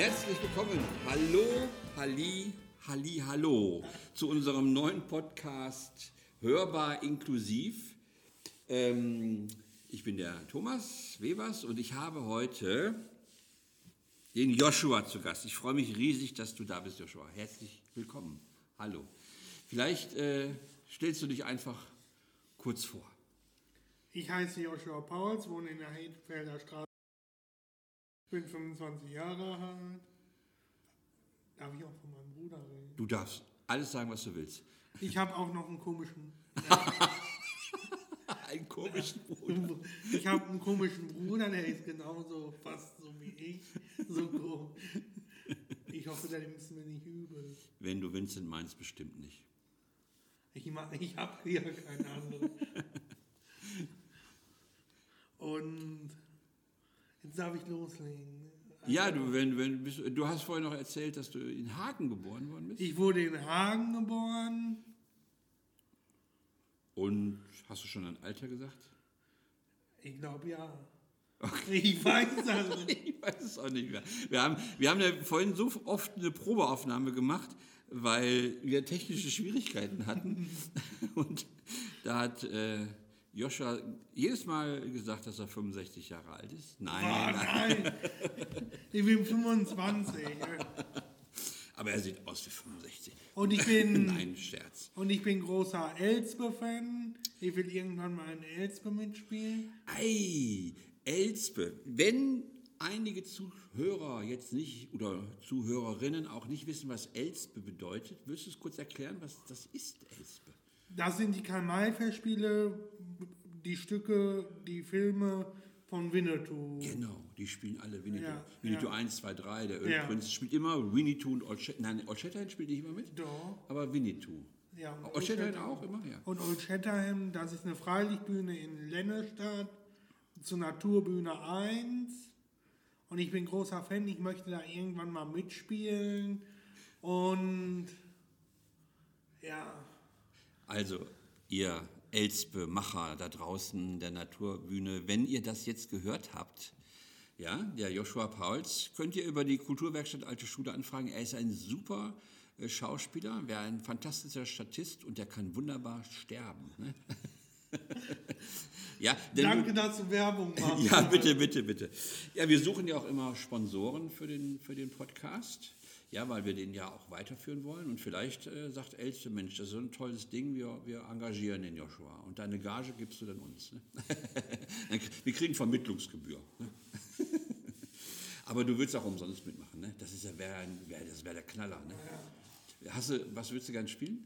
Herzlich willkommen. Hallo, Halli, Halli, Hallo zu unserem neuen Podcast Hörbar inklusiv. Ähm, ich bin der Thomas Webers und ich habe heute den Joshua zu Gast. Ich freue mich riesig, dass du da bist, Joshua. Herzlich willkommen. Hallo. Vielleicht äh, stellst du dich einfach kurz vor. Ich heiße Joshua Pauls, wohne in der Heidfelder Straße. Bin 25 Jahre alt. Darf ich auch von meinem Bruder reden? Du darfst alles sagen, was du willst. Ich habe auch noch einen komischen. Einen komischen Bruder. Ich habe einen komischen Bruder, der ist genauso fast so wie ich. So grob. Ich hoffe, der nimmt es mir nicht übel. Wenn du Vincent meinst, bestimmt nicht. Ich, ich habe hier keine andere. Und jetzt darf ich loslegen. Ja, du, wenn, wenn, bist, du hast vorhin noch erzählt, dass du in Hagen geboren worden bist. Ich wurde in Hagen geboren. Und hast du schon ein Alter gesagt? Ich glaube ja. Ich weiß das nicht. Ich weiß es auch nicht mehr. Wir haben, wir haben ja vorhin so oft eine Probeaufnahme gemacht, weil wir technische Schwierigkeiten hatten. Und da hat äh, Joscha jedes Mal gesagt, dass er 65 Jahre alt ist. Nein, Ah, nein. Ich bin 25. aber er sieht aus wie 65. Und ich bin, Nein, Scherz. und ich bin großer Elspe-Fan. Ich will irgendwann mal in Elspe mitspielen. Ei, Elspe. Wenn einige Zuhörer jetzt nicht oder Zuhörerinnen auch nicht wissen, was Elspe bedeutet, wirst du es kurz erklären, was das ist, Elspe? Das sind die Karl-May-Festspiele, die Stücke, die Filme von Winnetou. Genau, die spielen alle Winnetou. Ja, Winnetou ja. 1, 2, 3, der Ja. Ölprinz spielt immer Winnetou und Old Shatterhand. Nein, Old Shatterhand spielt nicht immer mit, Doch. aber Winnetou. Ja, und Old Shatterhand Shatterhand auch immer, ja. Und Old Shatterham, das ist eine Freilichtbühne in Lennestadt zur Naturbühne 1. Und ich bin großer Fan, ich möchte da irgendwann mal mitspielen. Und ja, Also, ihr Elspe-Macher da draußen der Naturbühne, wenn ihr das jetzt gehört habt, ja, der Joshua Pauls, könnt ihr über die Kulturwerkstatt Alte Schule anfragen. Er ist ein super äh, Schauspieler, wäre ein fantastischer Statist und der kann wunderbar sterben. Ne? ja, danke, dass du Werbung machst. ja, bitte, bitte, bitte. Ja, wir suchen ja auch immer Sponsoren für den, für den Podcast. Ja, weil wir den ja auch weiterführen wollen. Und vielleicht äh, sagt Elste, Mensch, das ist so ein tolles Ding, wir, wir engagieren den Joshua. Und deine Gage gibst du dann uns. Ne? Wir kriegen Vermittlungsgebühr. Ne? Aber du willst auch umsonst mitmachen. Ne? Das ist ja wär, ein- wär, das wäre der Knaller. Ne? Hast du, was willst du gern spielen?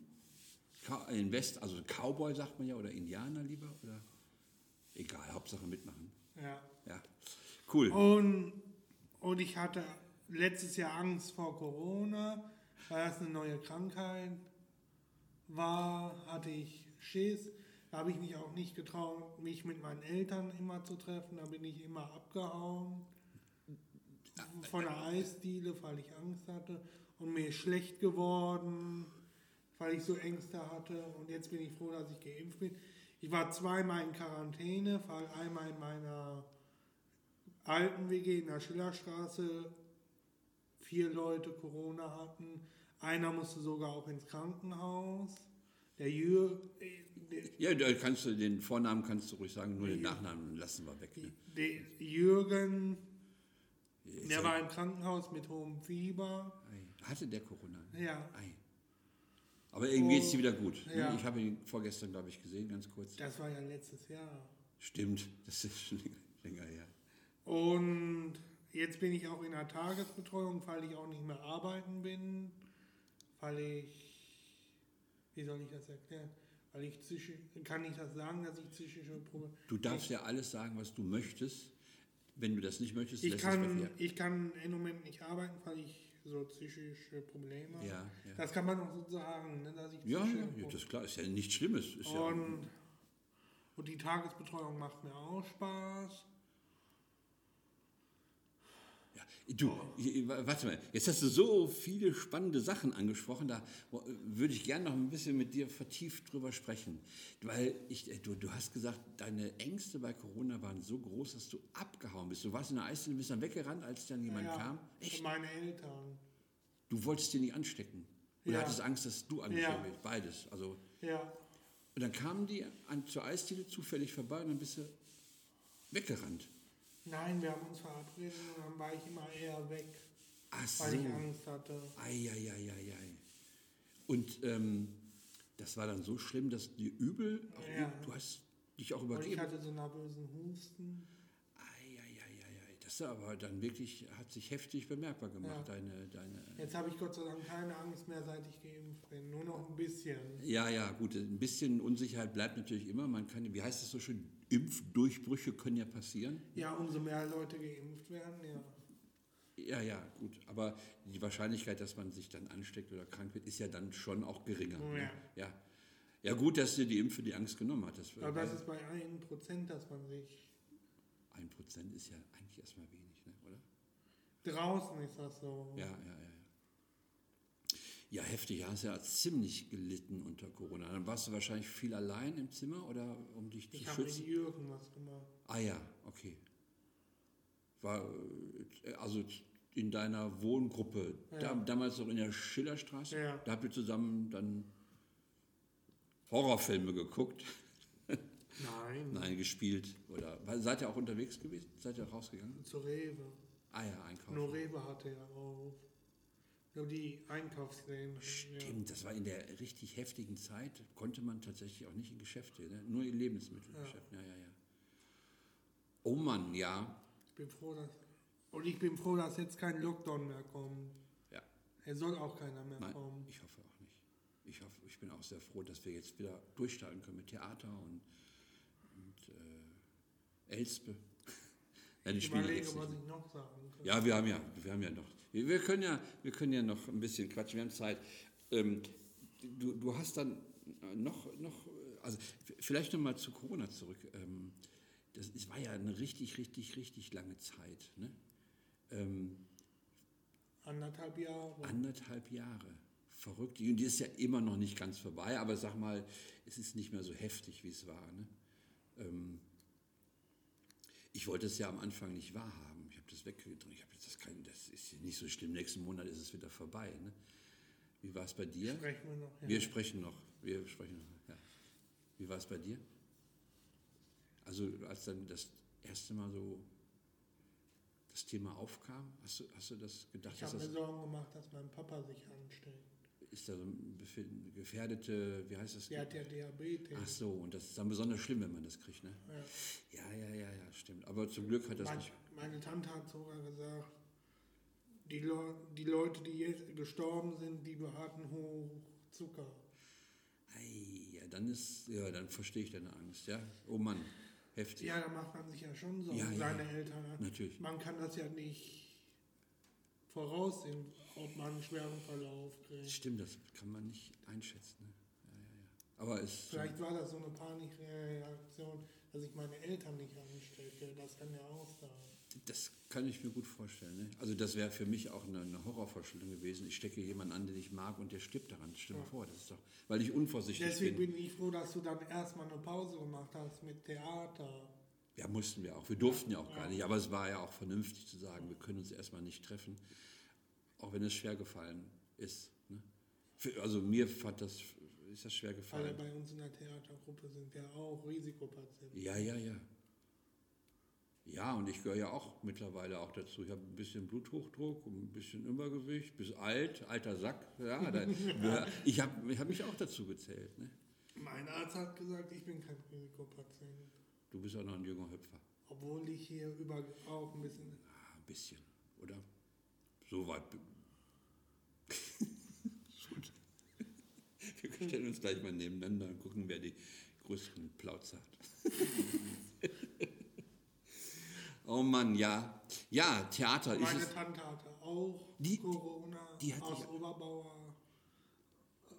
In West, also Cowboy sagt man ja, oder Indianer lieber? Oder? Egal, Hauptsache mitmachen. Ja. Ja, cool. Und, und ich hatte letztes Jahr Angst vor Corona, weil das eine neue Krankheit war, hatte ich Schiss. Da habe ich mich auch nicht getraut, mich mit meinen Eltern immer zu treffen. Da bin ich immer abgehauen von der Eisdiele, weil ich Angst hatte. Und mir ist schlecht geworden, weil ich so Ängste hatte. Und jetzt bin ich froh, dass ich geimpft bin. Ich war zweimal in Quarantäne, weil einmal in meiner alten WG in der Schillerstraße vier Leute Corona hatten. Einer musste sogar auch ins Krankenhaus. Der Jür, äh, Ja, da kannst du den Vornamen kannst du ruhig sagen, nur den Nachnamen lassen wir weg. Ne? der Jürgen, der ja- war im Krankenhaus mit hohem Fieber. Hatte der Corona? Ja, Ei. Aber irgendwie geht es dir wieder gut. ne? Ja. Ich habe ihn vorgestern, glaube ich, gesehen, ganz kurz. das war ja letztes Jahr. Stimmt, das ist schon länger her. Und jetzt bin ich auch in der Tagesbetreuung, weil ich auch nicht mehr arbeiten bin, weil ich, wie soll ich das erklären? Weil ich psychisch, kann ich das sagen, dass ich psychische Probleme. Du darfst ja alles sagen, was du möchtest. Wenn du das nicht möchtest, Ich lässt es kann, ich kann im Moment nicht arbeiten, weil ich so psychische Probleme habe. Ja, ja. Das kann man auch so sagen, ne, dass ich Ja, ja, ja, das ist klar. Ist ja nichts Schlimmes. Ist ja, Und, und die Tagesbetreuung macht mir auch Spaß. ja. Du, warte mal, jetzt hast du so viele spannende Sachen angesprochen, da würde ich gerne noch ein bisschen mit dir vertieft drüber sprechen. Weil ich, äh, du, du hast gesagt, deine Ängste bei Corona waren so groß, dass du abgehauen bist. Du warst in der Eisdiele, bist dann weggerannt, als dann jemand ja, kam. Echt? meine Eltern. Du wolltest dir nicht anstecken. Oder Ja. hattest Angst, dass du angesteckt Ja. Beides. Also, Ja, und dann kamen die an, zur Eisdiele zufällig vorbei und dann bist du weggerannt. Nein, wir haben uns verabredet und dann war ich immer eher weg, Ach so. weil ich Angst hatte. Eieieiei. Und ähm, das war dann so schlimm, dass dir übel, Ja. du hast dich auch Und ich übergeben. hatte so einen nervösen Husten. Das ist aber dann wirklich, hat sich heftig bemerkbar gemacht, Ja. deine, deine. Jetzt habe ich Gott sei Dank keine Angst mehr, seit ich geimpft bin. Nur noch ein bisschen. Ja, ja, gut, ein bisschen Unsicherheit bleibt natürlich immer. Man kann, wie heißt das so schön, Impfdurchbrüche können ja passieren. Ja, umso mehr Leute geimpft werden, ja. Ja, ja, gut. Aber die Wahrscheinlichkeit, dass man sich dann ansteckt oder krank wird, ist ja dann schon auch geringer. Oh, ne? ja. ja. Ja, gut, dass dir die Impfe die Angst genommen hat. Das, Aber das ist bei 1%, dass man sich. Ein Prozent ist ja eigentlich erstmal wenig, ne? oder? Draußen ist das so. Ja, ja, ja. Ja, heftig. Ja, hast ja ziemlich gelitten unter Corona. Dann warst du wahrscheinlich viel allein im Zimmer oder um dich zu Ich habe schützen? mit Jürgen was gemacht. Ah ja, okay. War also in deiner Wohngruppe, da, Ja. damals noch in der Schillerstraße, Ja. da habt ihr zusammen dann Horrorfilme geguckt, Nein. nein, gespielt oder seid ihr auch unterwegs gewesen? Seid ihr rausgegangen? Zu Rewe. Ah ja, einkaufen. Nur Rewe hatte ja auch. Nur die Einkaufsläden. Ja. Stimmt, das war in der richtig heftigen Zeit, konnte man tatsächlich auch nicht in Geschäfte, ne? nur in Lebensmittelgeschäften. Ja. ja, ja, Oh Mann, ja. Ich bin froh, dass. Und ich bin froh, dass jetzt kein Lockdown mehr kommt. ja. Es soll auch keiner mehr Nein, kommen. ich hoffe auch nicht. Ich, hoffe, ich bin auch sehr froh, dass wir jetzt wieder durchstarten können mit Theater und, und äh, Elspe. ja, die Ich überlege, was ich noch sagen kann. Ja, wir haben ja, wir haben ja noch. Wir, wir, können ja, wir können ja noch ein bisschen quatschen, wir haben Zeit. Ähm, du, du hast dann noch, noch, also vielleicht nochmal zu Corona zurück. Ähm, das es war ja eine richtig, richtig, richtig lange Zeit. Ne? Ähm, Anderthalb Jahre. anderthalb Jahre. Verrückt. Und die ist ja immer noch nicht ganz vorbei, aber sag mal, es ist nicht mehr so heftig, wie es war. Ne? Ähm, ich wollte es ja am Anfang nicht wahrhaben. Ich habe das weggedrückt. Ich habe das kein, das ist nicht so schlimm. Nächsten Monat ist es wieder vorbei. Ne? Wie war es bei dir? Sprechen wir noch. Ja. Wir sprechen noch. Wir sprechen noch. Ja. Wie war es bei dir? Also als dann das erste Mal so das Thema aufkam, hast du, hast du das gedacht, ich habe mir Sorgen gemacht, dass mein Papa sich ansteckt. Ist da so ein gefährdete, wie heißt das? Der hat ja Diabetes. Ach so, und das ist dann besonders schlimm, wenn man das kriegt, ne? Ja. Ja, ja, ja, ja, stimmt. Aber zum Glück hat das Mein, nicht. meine Tante hat sogar gesagt, die, Leu die Leute, die jetzt gestorben sind, die hatten hoch Zucker. Ei, ja, dann ist, ja, dann verstehe ich deine Angst, ja? Oh Mann, heftig. Ja, da macht man sich ja schon Sorgen, ja, seine ja. Eltern. Natürlich. Man kann das ja nicht voraussehen, ob man einen schweren Verlauf kriegt. Stimmt, das kann man nicht einschätzen, ne? Ja, ja, ja. Aber es. Vielleicht war das so eine Panikreaktion, dass ich meine Eltern nicht anstecke. Das kann ja auch sein. Das kann ich mir gut vorstellen. Ne? Also das wäre für mich auch eine, eine Horrorvorstellung gewesen. Ich stecke jemanden an, den ich mag und der stirbt daran. Stell dir mal vor, das ist doch, weil ich unvorsichtig Deswegen bin. bin ich froh, dass du dann erstmal eine Pause gemacht hast mit Theater. Ja, mussten wir auch. Wir durften ja auch gar nicht. Aber es war ja auch vernünftig zu sagen, wir können uns erstmal nicht treffen, auch wenn es schwer gefallen ist. Ne? Für, also mir fand das, ist das schwer Alle gefallen. bei uns in der Theatergruppe sind ja auch Risikopatienten. Ja, ja, ja. Ja, und ich gehöre ja auch mittlerweile auch dazu. Ich habe ein bisschen Bluthochdruck, ein bisschen Übergewicht, bis alt, alter Sack. Ja, da, gehör- ich habe ich hab mich auch dazu gezählt. Ne? Mein Arzt hat gesagt, ich bin kein Risikopatient. Du bist auch noch ein junger Hüpfer. Obwohl ich hier über auch ein bisschen. Ah, ein bisschen, oder? So weit. Wir stellen uns gleich mal nebeneinander und gucken, wer die größeren Plauze hat. oh Mann, ja. Ja, Theater ist Meine es. Tante hatte auch Die- Corona die hat aus Oberbauer. äh,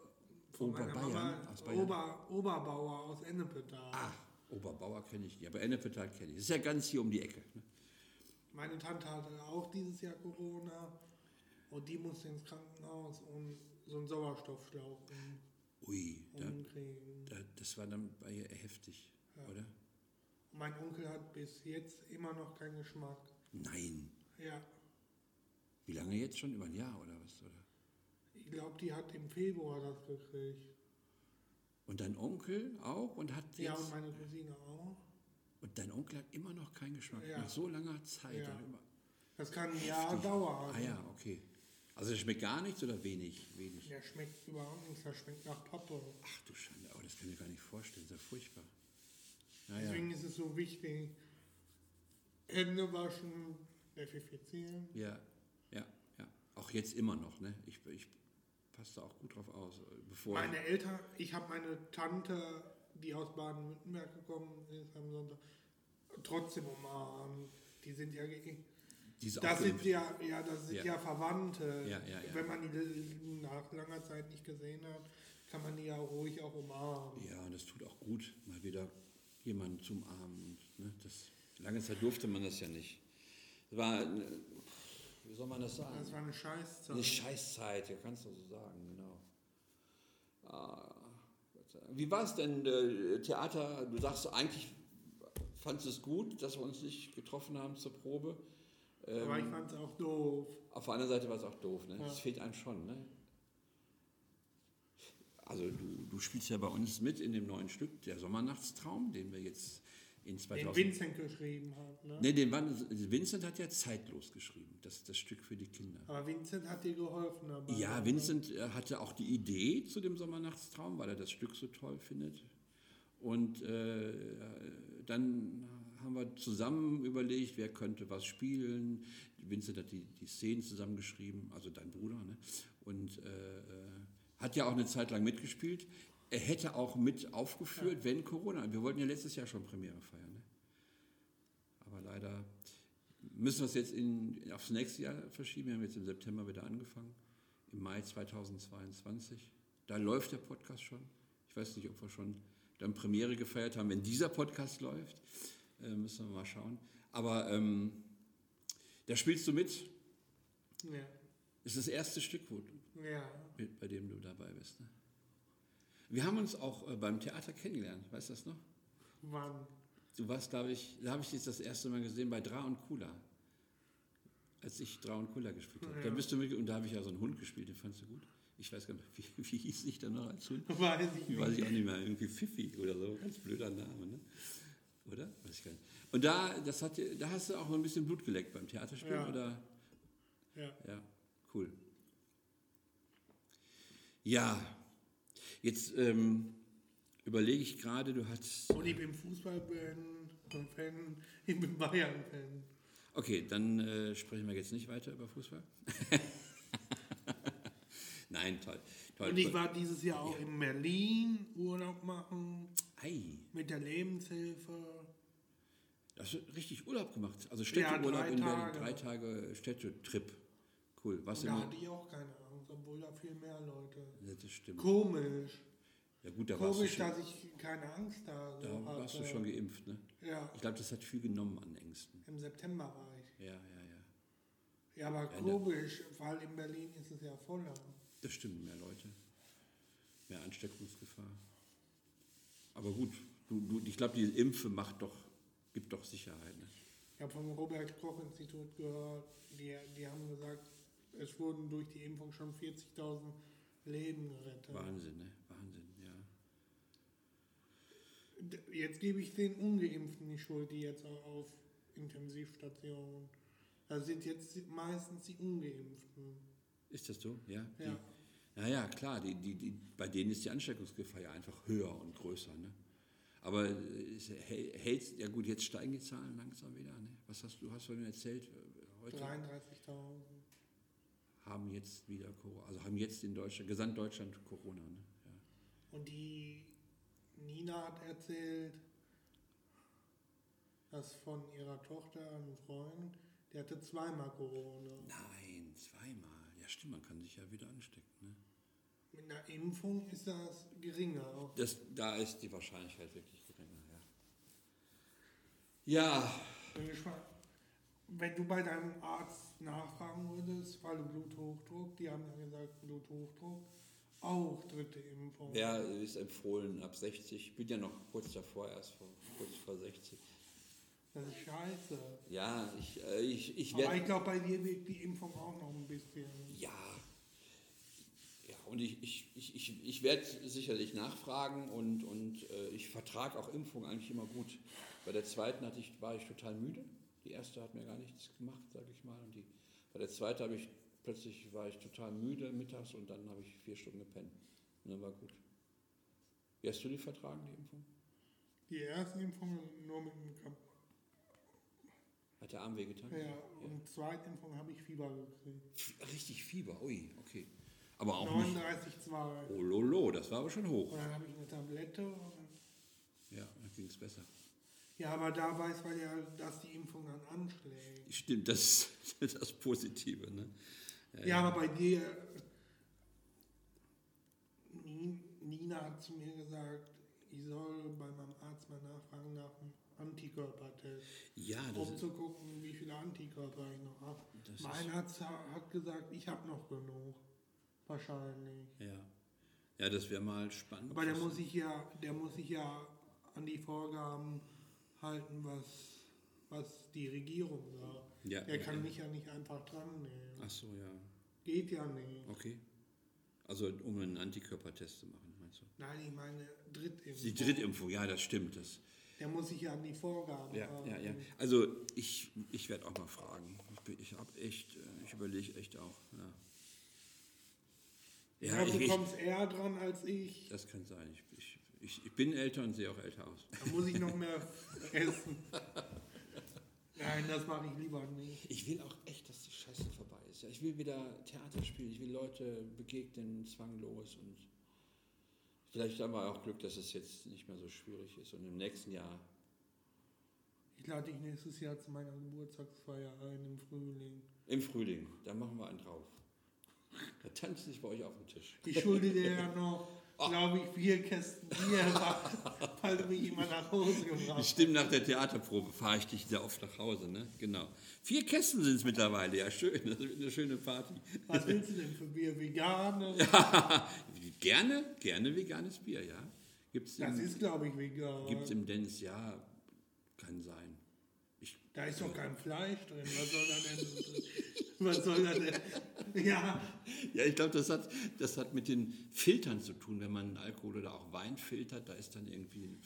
von meiner Oberbayern, Mama, aus Bayern. Ober, Oberbauer aus Ennepetal. Ah, Oberbauer kenne ich nicht, aber Ennepetal kenne ich. Das ist ja ganz hier um die Ecke. Ne? meine Tante hatte auch dieses Jahr Corona und die musste ins Krankenhaus und so einen Sauerstoffschlauch Ui, da, umkriegen. da, das war dann bei ihr heftig, Ja. oder? Mein Onkel hat bis jetzt immer noch keinen Geschmack. Nein. Ja, Wie lange jetzt schon? Über ein Jahr oder was? Oder? ich glaube, die hat im Februar das gekriegt. Und dein Onkel auch und hat jetzt. Ja, und meine Cousine auch. und dein Onkel hat immer noch keinen Geschmack. Ja. Nach so langer Zeit. Ja. Das kann ein Jahr dauern. Ah ja, okay. Also es schmeckt gar nichts oder wenig? Wenig. Der schmeckt überhaupt nichts, der schmeckt nach Pappe. Ach du Schande, aber das kann ich mir gar nicht vorstellen. Das ist ja furchtbar. Naja. Deswegen ist es so wichtig, Hände waschen, desinfizieren. Ja, ja, ja. Auch jetzt immer noch, ne? Ich, ich passe da auch gut drauf aus. Bevor Meine Eltern, ich habe meine Tante, die aus Baden-Württemberg gekommen ist am Sonntag, trotzdem umarmt. Die sind ja, das sind ja, ja, das sind Ja. ja, Verwandte. Ja, ja. Wenn man die nach langer Zeit nicht gesehen hat, kann man die ja ruhig auch umarmen. Ja, und das tut auch gut, mal wieder jemanden zum Armen. Und, ne, das, lange Zeit durfte man das ja nicht. Das war, äh, wie soll man das sagen? Das war eine Scheißzeit. Eine Scheißzeit, ja, kannst du so sagen, genau. Ah. Wie war es denn, äh, Theater? Du sagst eigentlich, fandest du es gut, dass wir uns nicht getroffen haben zur Probe. Aber ich Ähm, fand es auch doof. auf der anderen Seite war es auch doof, ne? Ja. Das fehlt einem schon, ne? Also du, du spielst ja bei uns mit in dem neuen Stück, der Sommernachtstraum, den wir jetzt in Den 2000... Vincent geschrieben hat. Ne? Ne, den Vincent hat ja zeitlos geschrieben, das, das Stück für die Kinder. Aber Vincent hat dir geholfen dabei. Ja, ne? Vincent äh, hatte auch die Idee zu dem Sommernachtstraum, weil er das Stück so toll findet. Und äh, dann haben wir zusammen überlegt, wer könnte was spielen. Vincent hat die, die Szenen zusammengeschrieben, also dein Bruder. Ne? Und äh, äh, hat ja auch eine Zeit lang mitgespielt. Er hätte auch mit aufgeführt, wenn Corona. Wir wollten ja letztes Jahr schon Premiere feiern. Ne? Aber leider müssen wir es jetzt in, aufs nächste Jahr verschieben. Wir haben jetzt im September wieder angefangen, im Mai 2022. Da läuft der Podcast schon. Ich weiß nicht, ob wir schon dann Premiere gefeiert haben. Wenn dieser Podcast läuft, äh, müssen wir mal schauen. Aber ähm, da spielst du mit. Ja. Ist das erste Stück, wo du, ja. mit, bei dem du dabei bist. Ne? Wir haben uns auch äh, beim Theater kennengelernt, weißt du das noch? Wann? Du warst, glaube ich, da habe ich dich das erste Mal gesehen bei Dra und Kula. Als ich Dra und Kula gespielt habe. Da Ja. bist du mit, und da habe ich ja so einen Hund gespielt, den fandst du gut. Ich weiß gar nicht, wie, wie hieß ich da noch als Hund? Weiß ich Ich weiß nicht. ich auch nicht mehr, irgendwie Pfiffi oder so, ganz blöder Name, ne? Oder? Weiß ich gar nicht. Und da, das hat, da hast du auch noch ein bisschen Blut geleckt beim Theaterspiel, Ja. oder? Ja. Ja, cool. Ja, jetzt ähm, überlege ich gerade, du hast. Und ich bin Fußball-Fan, ich bin Bayern-Fan. Okay, dann äh, sprechen wir jetzt nicht weiter über Fußball. Nein, toll. toll Und ich toll. war dieses Jahr auch in Berlin Urlaub machen Ei, mit der Lebenshilfe. da hast du richtig Urlaub gemacht. Also Ja, Städteurlaub drei in Berlin. Tage. Drei Tage Städtetrip. Cool. Was da hatte ich auch keine Angst, obwohl da viel mehr Leute. Ja, das stimmt. Komisch. Ja gut, da warst, du Komisch, schon, dass ich keine Angst da so da warst du hatte. schon geimpft, ne? Ja, Ich glaube, das hat viel genommen an Ängsten. im September war ich. Ja, ja, ja. Ja, aber Ja, komisch, weil in Berlin ist es ja voller. Das stimmt, mehr Leute. Mehr Ansteckungsgefahr. Aber gut, du, du, ich glaube, die Impfe macht doch, gibt doch Sicherheit. Ne? Ich habe vom Robert-Koch-Institut gehört, die, die haben gesagt, es wurden durch die Impfung schon 40.000 Leben gerettet. Wahnsinn, ne? Wahnsinn, ja. Jetzt gebe ich den Ungeimpften die Schuld, die jetzt auf Intensivstationen. Das sind jetzt meistens die Ungeimpften. Ist das so? Ja. Ja. Die, naja, klar, die, die, die, bei denen ist die Ansteckungsgefahr ja einfach höher und größer. Ne? Aber äh, es hält, hält- ja gut, jetzt steigen die Zahlen langsam wieder. Ne? Was hast du hast du mir erzählt? äh, Heute 33.000. haben jetzt wieder Corona, also haben jetzt in Deutschland, Gesamtdeutschland Corona. Ne? Ja. Und die Nina hat erzählt, dass von ihrer Tochter ein Freund, der hatte zweimal Corona. Nein, zweimal. Ja, stimmt, man kann sich ja wieder anstecken. Ne? Mit einer Impfung ist das geringer. Das, da ist die Wahrscheinlichkeit wirklich geringer, ja. Ja, Bin gespannt. Wenn du bei deinem Arzt nachfragen würdest, weil du Bluthochdruck, die haben ja gesagt, Bluthochdruck, auch dritte Impfung. Ja, ist empfohlen ab 60. Ich bin ja noch kurz davor, erst vor, kurz vor 60. Das ist scheiße. Ja, ich, äh, ich, ich Aber werde. ich glaube, bei dir wirkt die Impfung auch noch ein bisschen. Ja. Ja, und ich, ich, ich, ich, ich werde sicherlich nachfragen und, und äh, ich vertrage auch Impfungen eigentlich immer gut. Bei der zweiten hatte ich, war ich total müde. Die erste hat mir gar nichts gemacht, sage ich mal. Und die, bei der zweiten habe ich plötzlich war ich total müde mittags und dann habe ich vier Stunden gepennt. Und dann war gut. Wie hast du die vertragen, die Impfung? Die erste Impfung nur mit dem Kap Hat der Arm wehgetan? Ja, und die zweite Impfung habe ich Fieber gekriegt. Richtig Fieber, ui, okay. Aber auch nicht. 39,2. Oh lolo, das war aber schon hoch. Und dann habe ich eine Tablette. Und Ja, dann ging es besser. Ja, aber da weiß man ja, dass die Impfung dann anschlägt. Stimmt, das ist das Positive. Ne? Ja, aber bei dir, Ni- Nina hat zu mir gesagt, ich soll bei meinem Arzt mal nachfragen nach einem Antikörpertest, Ja, um zu gucken, wie viele Antikörper ich noch habe. Mein Arzt ha- hat gesagt, ich habe noch genug. Wahrscheinlich. ja. ja, das wäre mal spannend. Aber der muss sich ja, der muss sich ja an die Vorgaben halten, was, was die Regierung sagt. ja, Der ja, kann ja. mich ja nicht einfach dran nehmen. Ach so, ja. Geht ja nicht. Okay. Also um einen Antikörpertest zu machen, meinst du? Nein, ich meine Drittimpfung. Die Drittimpfung, ja, das stimmt. Das, Der muss sich ja an die Vorgaben ja, halten. ja, ja. Also ich, ich werde auch mal fragen. Ich, ich habe echt, äh, ich überlege echt auch. Ja, Ja, ja ich, du ich, kommst eher dran als ich. das kann sein. Ich, ich, ich, ich bin älter und sehe auch älter aus. Da muss ich noch mehr essen. Nein, das mache ich lieber nicht. Ich will auch echt, dass die Scheiße vorbei ist. Ich will wieder Theater spielen, ich will Leute begegnen, zwanglos und vielleicht haben wir auch Glück, dass es jetzt nicht mehr so schwierig ist und im nächsten Jahr. Ich lade dich nächstes Jahr zu meiner Geburtstagsfeier ein im Frühling. Im Frühling, da machen wir einen drauf. Da tanze ich bei euch auf dem Tisch. Ich schulde dir ja noch, glaube ich, vier Kästen Bier, weil du mich immer nach Hause gebracht hast. Stimmt, nach der Theaterprobe fahre ich dich sehr oft nach Hause, ne? Genau. Vier Kästen sind es mittlerweile, ja schön, das wird eine schöne Party. Was willst du denn für Bier? Vegan? gerne, gerne veganes Bier, ja. Gibt's Das im, ist, glaube ich, vegan. gibt's im Dennis, ja, kann sein. Da ist doch kein Fleisch drin. Was soll da denn? Was soll da denn? Ja, Ja, ich glaube, das hat, das hat mit den Filtern zu tun. Wenn man Alkohol oder auch Wein filtert, da ist dann irgendwie,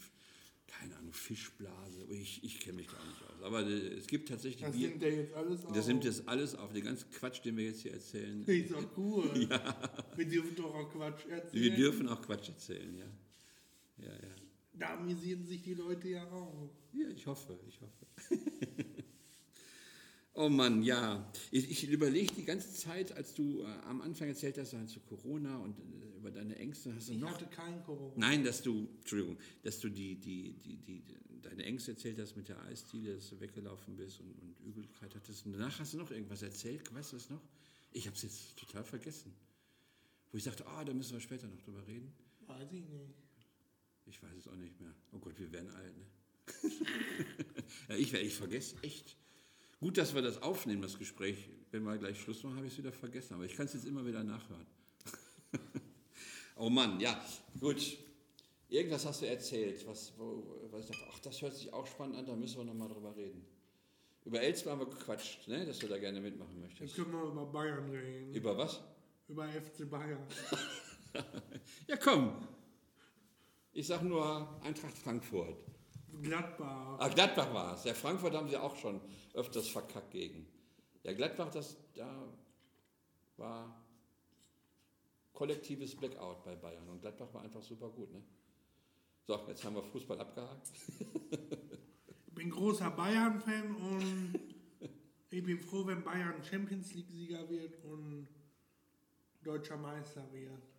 keine Ahnung, Fischblase. Ich, ich kenne mich gar nicht aus. Aber äh, es gibt tatsächlich das Bier. nimmt er jetzt alles auf. Das nimmt jetzt alles auf. Den ganzen Quatsch, den wir jetzt hier erzählen. Ist doch cool. Wir dürfen doch auch Quatsch erzählen. Wir dürfen auch Quatsch erzählen, ja. Ja, ja. Da amüsieren sich die Leute ja auch. Ja, ich hoffe, ich hoffe. oh Mann, ja. Ich, ich überlege die ganze Zeit, als du äh, am Anfang erzählt hast, halt zu Corona und äh, über deine Ängste, hast du Ich noch hatte kein Corona. Nein, dass du, Entschuldigung, dass du die, die, die, die, deine Ängste erzählt hast mit der Eisdiele, dass du weggelaufen bist und, und Übelkeit hattest. Und danach hast du noch irgendwas erzählt, weißt du das noch? Ich habe es jetzt total vergessen. Wo ich sagte, ah, da müssen wir später noch drüber reden. Weiß ich nicht. Ich weiß es auch nicht mehr. Oh Gott, wir werden alt, ne? ja, ich, ich vergesse echt. Gut, dass wir das aufnehmen, das Gespräch. Wenn wir gleich Schluss machen, habe ich es wieder vergessen. Aber ich kann es jetzt immer wieder nachhören. oh Mann, ja, gut. Irgendwas hast du erzählt, was, wo, was ich dachte, ach, das hört sich auch spannend an, da müssen wir nochmal drüber reden. Über Elsbeth haben wir gequatscht, ne, dass du da gerne mitmachen Jetzt möchtest. können wir über Bayern reden. Über was? Über FC Bayern. Ja, komm. Ich sag nur Eintracht Frankfurt. Gladbach. Ah, Gladbach war es. Ja, Frankfurt haben sie auch schon öfters verkackt gegen. Ja, Gladbach, das, da war kollektives Blackout bei Bayern. Und Gladbach war einfach super gut. Ne? So, jetzt haben wir Fußball abgehakt. Ich bin großer Bayern-Fan und ich bin froh, wenn Bayern Champions League-Sieger wird und deutscher Meister wird.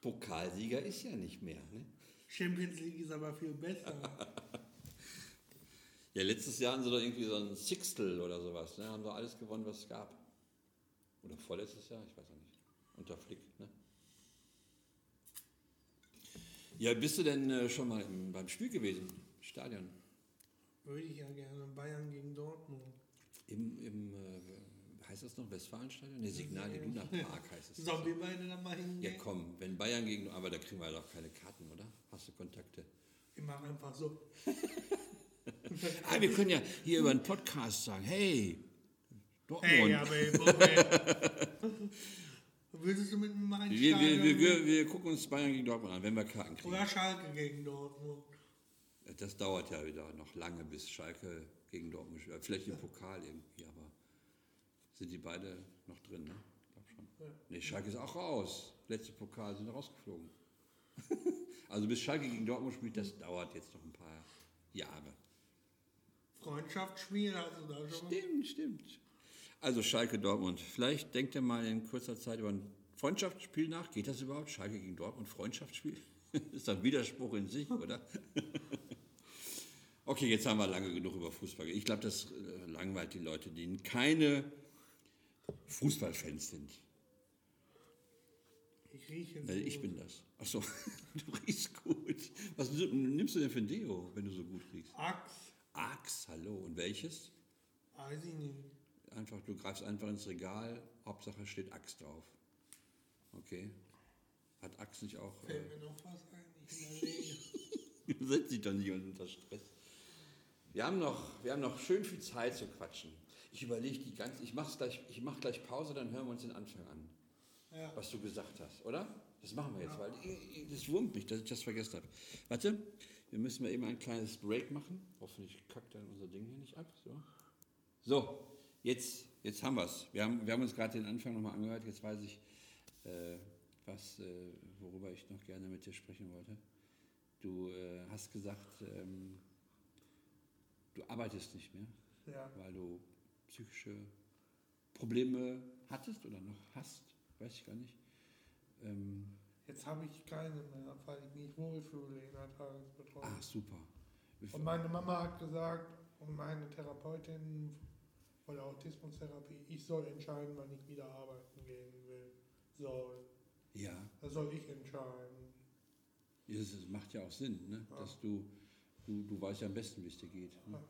Pokalsieger ist ja nicht mehr. Ne? Champions League ist aber viel besser. Ja, letztes Jahr haben sie doch irgendwie so ein Sixtel oder sowas. Ne? Haben doch alles gewonnen, was es gab. Oder vorletztes Jahr, ich weiß auch nicht. Unter Flick. Ne? Ja, bist du denn äh, schon mal im, beim Spiel gewesen? Stadion? Würde ich ja gerne. Bayern gegen Dortmund. Im, im äh, heißt das noch Westfalenstadion? Ne, Signal Iduna Park heißt es. Sollen wir beide da mal hingehen? Ja, komm, wenn Bayern gegen. Aber da kriegen wir doch keine Karten, oder? Hast du Kontakte? Ich mache einfach so. Ah, wir können ja hier über einen Podcast sagen: hey, Dortmund. Hey, aber ey, Moment. Willst du mit mir mal wir, wir, wir, wir, wir gucken uns Bayern gegen Dortmund an, wenn wir Karten kriegen. Oder Schalke gegen Dortmund. Das dauert ja wieder noch lange, bis Schalke gegen Dortmund spielt. Vielleicht im Pokal irgendwie, aber sind die beide noch drin, ne? Ich glaube schon. Ja. Nee, Schalke ist auch raus. Letzte Pokal sind rausgeflogen. also bis Schalke gegen Dortmund spielt, das dauert jetzt noch ein paar Jahre. Freundschaftsspiel, also da schon. Stimmt, stimmt. Also Schalke Dortmund. Vielleicht denkt ihr mal in kurzer Zeit über ein Freundschaftsspiel nach. Geht das überhaupt? Schalke gegen Dortmund, Freundschaftsspiel? ist doch ein Widerspruch in sich, oder? okay, jetzt haben wir lange genug über Fußball. Ich glaube, das äh, langweilt die Leute, die keine Fußballfans sind. Ich rieche Weil ich bin das. Achso, du riechst gut. Was nimmst du denn für ein Deo, wenn du so gut riechst? Axt, Axe, hallo. Und welches? weiß ich nicht. Einfach, du greifst einfach ins Regal, Hauptsache steht Axe drauf. Okay. Hat Axe nicht auch. Fällt Äh, mir noch was ein? Ich überlege. setz dich doch nicht unter Stress. Wir haben, noch, wir haben noch schön viel Zeit zu quatschen. Ich überlege die ganze. Ich mach's gleich, ich mach gleich Pause, dann hören wir uns den Anfang an, Ja. was du gesagt hast, oder? Das machen wir jetzt, weil ich- ich- das wurmt mich, dass ich das vergessen habe. Warte, wir müssen mal eben ein kleines Break machen. Hoffentlich kackt dann unser Ding hier nicht ab. So, so jetzt, jetzt haben wir es. Wir haben, wir haben uns gerade den Anfang nochmal angehört. Jetzt weiß ich, äh, was, äh, worüber ich noch gerne mit dir sprechen wollte. Du äh, hast gesagt, ähm, du arbeitest nicht mehr, ja. weil du psychische Probleme hattest oder noch hast, weiß ich gar nicht. Ähm, Jetzt habe ich keine mehr, weil ich mich wohlfühle in der Tagesbetreuung. ah, super. Und meine Mama hat gesagt, und meine Therapeutin von der Autismustherapie, ich soll entscheiden, wann ich wieder arbeiten gehen will. Soll. Ja, Das soll ich entscheiden. das macht ja auch Sinn, ne? Ja. dass du, du, du weißt ja am besten, wie es dir geht. Ne? Ja.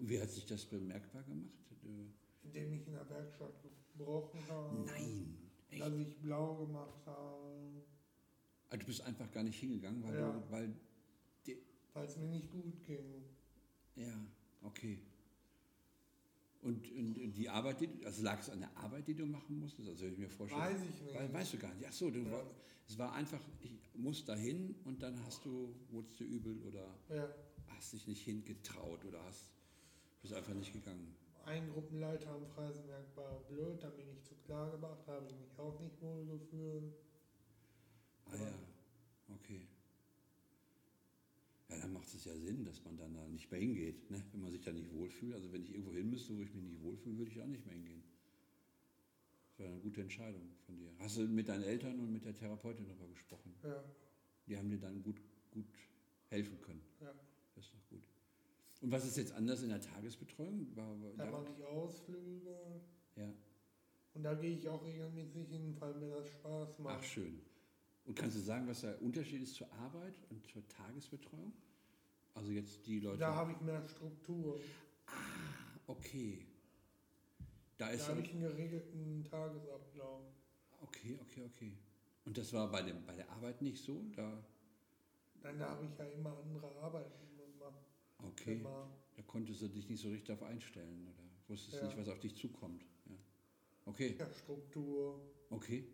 Und wie hat sich das bemerkbar gemacht? Du, Indem ich in der Werkstatt gebrochen habe. nein, echt? Dass ich blau gemacht habe. Ah, du bist einfach gar nicht hingegangen, weil, Ja. du, weil es mir nicht gut ging. Ja, okay. Und, und die Arbeit, die, also lag es an der Arbeit, die du machen musstest? Also ich mir vorstelle, Weiß ich nicht. Weil, weißt du gar nicht. Ach so, du, Ja. war, es war einfach, ich muss dahin und dann hast du, wurdest du übel oder Ja. hast dich nicht hingetraut oder hast, bist einfach nicht gegangen. Ein Gruppenleiter am Freisenberg war blöd, dann bin ich zu klar gemacht, habe ich mich auch nicht wohl gefühlt. Ah ja, okay. Ja, dann macht es ja Sinn, dass man dann da nicht mehr hingeht, ne? wenn man sich da nicht wohlfühlt. Also wenn ich irgendwo hin müsste, wo ich mich nicht wohlfühle, würde ich auch nicht mehr hingehen. Das war eine gute Entscheidung von dir. Hast du mit deinen Eltern und mit der Therapeutin darüber gesprochen? Ja, Die haben dir dann gut, gut helfen können. ja. Das ist doch gut. Und was ist jetzt anders in der Tagesbetreuung? War, war, Da mache ich Ausflüge ja. und da gehe ich auch regelmäßig hin, weil mir das Spaß Ach, macht. schön. Und kannst du sagen, was der Unterschied ist zur Arbeit und zur Tagesbetreuung? Also jetzt die Leute. Da habe ich mehr Struktur. okay. Da ist Da habe ich einen geregelten Tagesablauf. Okay, okay, okay. Und das war bei, dem, bei der Arbeit nicht so? Da, Dann da habe ich ja immer andere Arbeiten. Okay. Immer. Da konntest du dich nicht so richtig darauf einstellen oder wusstest Ja. nicht, was auf dich zukommt. Ja. Okay, Ja, Struktur. okay.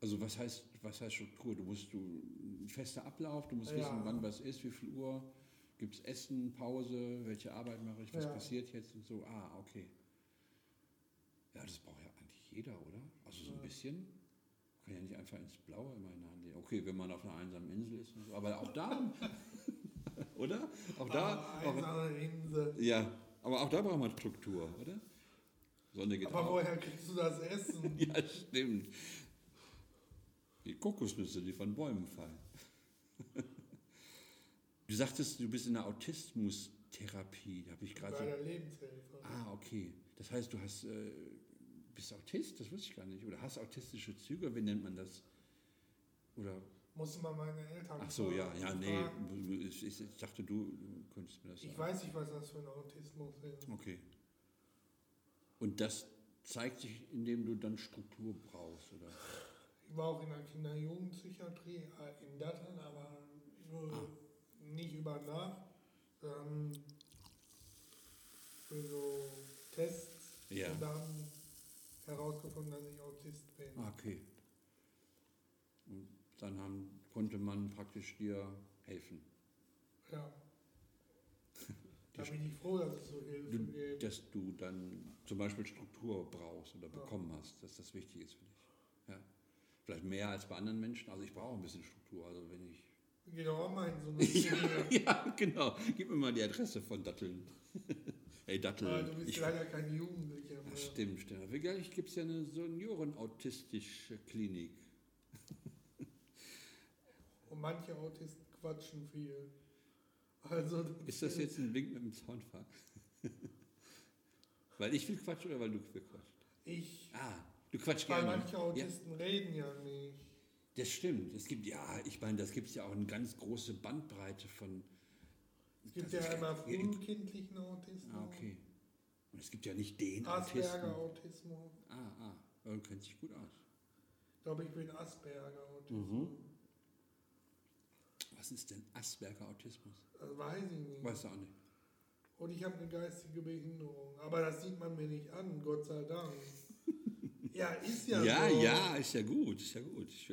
Also was heißt, was heißt Struktur? Du musst du ein fester Ablauf, du musst Ja. wissen, wann was ist, wie viel Uhr, gibt es Essen, Pause, welche Arbeit mache ich, was Ja. passiert jetzt und so. Ah, okay. Ja, das braucht ja eigentlich jeder, oder? Also so ein bisschen. Kann ja nicht einfach ins Blaue immer hineinlegen. Okay, wenn man auf einer einsamen Insel ist und so. Aber auch da, oder? Auch da, Aber auch, ja, aber auch da braucht man Struktur, oder? Sonne geht Aber auf. woher kriegst du das Essen? Ja, stimmt. Die Kokosnüsse, die von Bäumen fallen. Du sagtest, du bist in der Autismustherapie. Da habe ich Bei gerade. Lebenshilfe. Ah, okay. Das heißt, du hast, äh, bist Autist? Das wusste ich gar nicht. Oder hast autistische Züge? Wie nennt man das? Oder Musste man meine Eltern Ach so, ja, ja, nee. fragen. Ich, ich, ich dachte, du könntest mir das Ich sagen. weiß nicht, was das für ein Autismus ist. Okay. Und das zeigt sich, indem du dann Struktur brauchst, oder? Ich war auch in der Kinder-Jugendpsychiatrie äh, in Datteln, aber nur Ah. nicht über Nacht, sondern für so Tests Ja. und dann herausgefunden, dass ich Autist bin. Ah, okay. Dann haben, konnte man praktisch dir helfen. Ja. Da bin ich froh, dass es so Hilfe Du, gibt. dass du dann zum Beispiel Struktur brauchst oder bekommen hast, dass das wichtig ist für dich. Ja. Vielleicht mehr als bei anderen Menschen. Also ich brauche ein bisschen Struktur. Also wenn ich. Geht auch mal in so eine Szene. ja, genau. Gib mir mal die Adresse von Datteln. hey Dattel. Aber du bist ich, leider kein Jugendlicher ja, stimmt, stimmt. Vielleicht gibt es ja eine seniorenautistische Klinik. Und manche Autisten quatschen viel. Also, Ist das jetzt ein Wink mit dem Zaunfall? weil ich will quatschen oder weil du will quatschen? Ich, Ah, du quatschst weil gerne. manche Ja, Autisten reden ja nicht. das stimmt. Es gibt, ja, ich meine, das gibt es ja auch eine ganz große Bandbreite von. Es gibt ja einmal frühkindlichen Autismus, Ah, okay. Und es gibt ja nicht den Autisten. Asperger-Autismus. Ah, ah, du kennst dich gut aus. Ich glaube, ich bin Asperger-Autismus. Mhm. Was ist denn Asperger-Autismus? Das weiß ich nicht. Weißt du auch nicht. Und ich habe eine geistige Behinderung. Aber das sieht man mir nicht an, Gott sei Dank. ja, ist ja, Ja, so. ja, ist ja gut, ist ja gut. Ich